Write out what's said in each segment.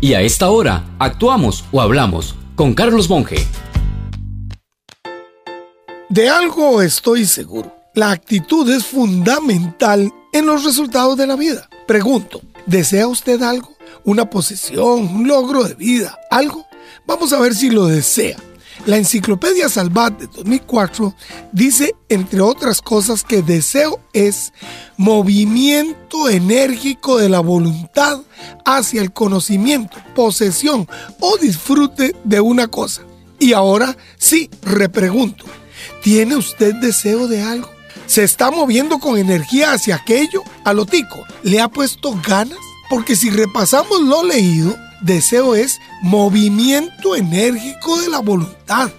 Y a esta hora, actuamos o hablamos con Carlos Monge. De algo estoy seguro. La actitud es fundamental en los resultados de la vida. Pregunto, ¿desea usted algo? ¿Una posesión? ¿Un logro de vida? ¿Algo? Vamos a ver si lo desea. La Enciclopedia Salvat de 2004 dice, entre otras cosas, que deseo es movimiento enérgico de la voluntad hacia el conocimiento, posesión o disfrute de una cosa. Y ahora sí, repregunto, ¿tiene usted deseo de algo? ¿Se está moviendo con energía hacia aquello? A lo tico, ¿le ha puesto ganas? Porque si repasamos lo leído, Deseo es movimiento enérgico de la voluntad.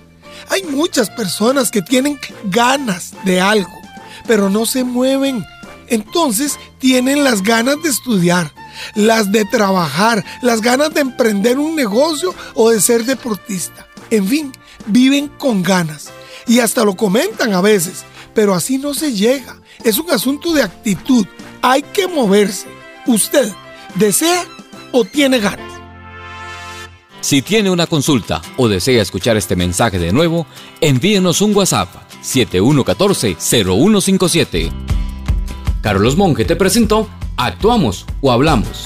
Hay muchas personas que tienen ganas de algo, pero no se mueven. Entonces tienen las ganas de estudiar, las de trabajar, las ganas de emprender un negocio o de ser deportista. En fin, viven con ganas y hasta lo comentan a veces, pero así no se llega. Es un asunto de actitud. Hay que moverse. ¿Usted desea o tiene ganas? Si tiene una consulta o desea escuchar este mensaje de nuevo, envíenos un WhatsApp 7114-0157. Carlos Monge te presentó Actuamos o Hablamos.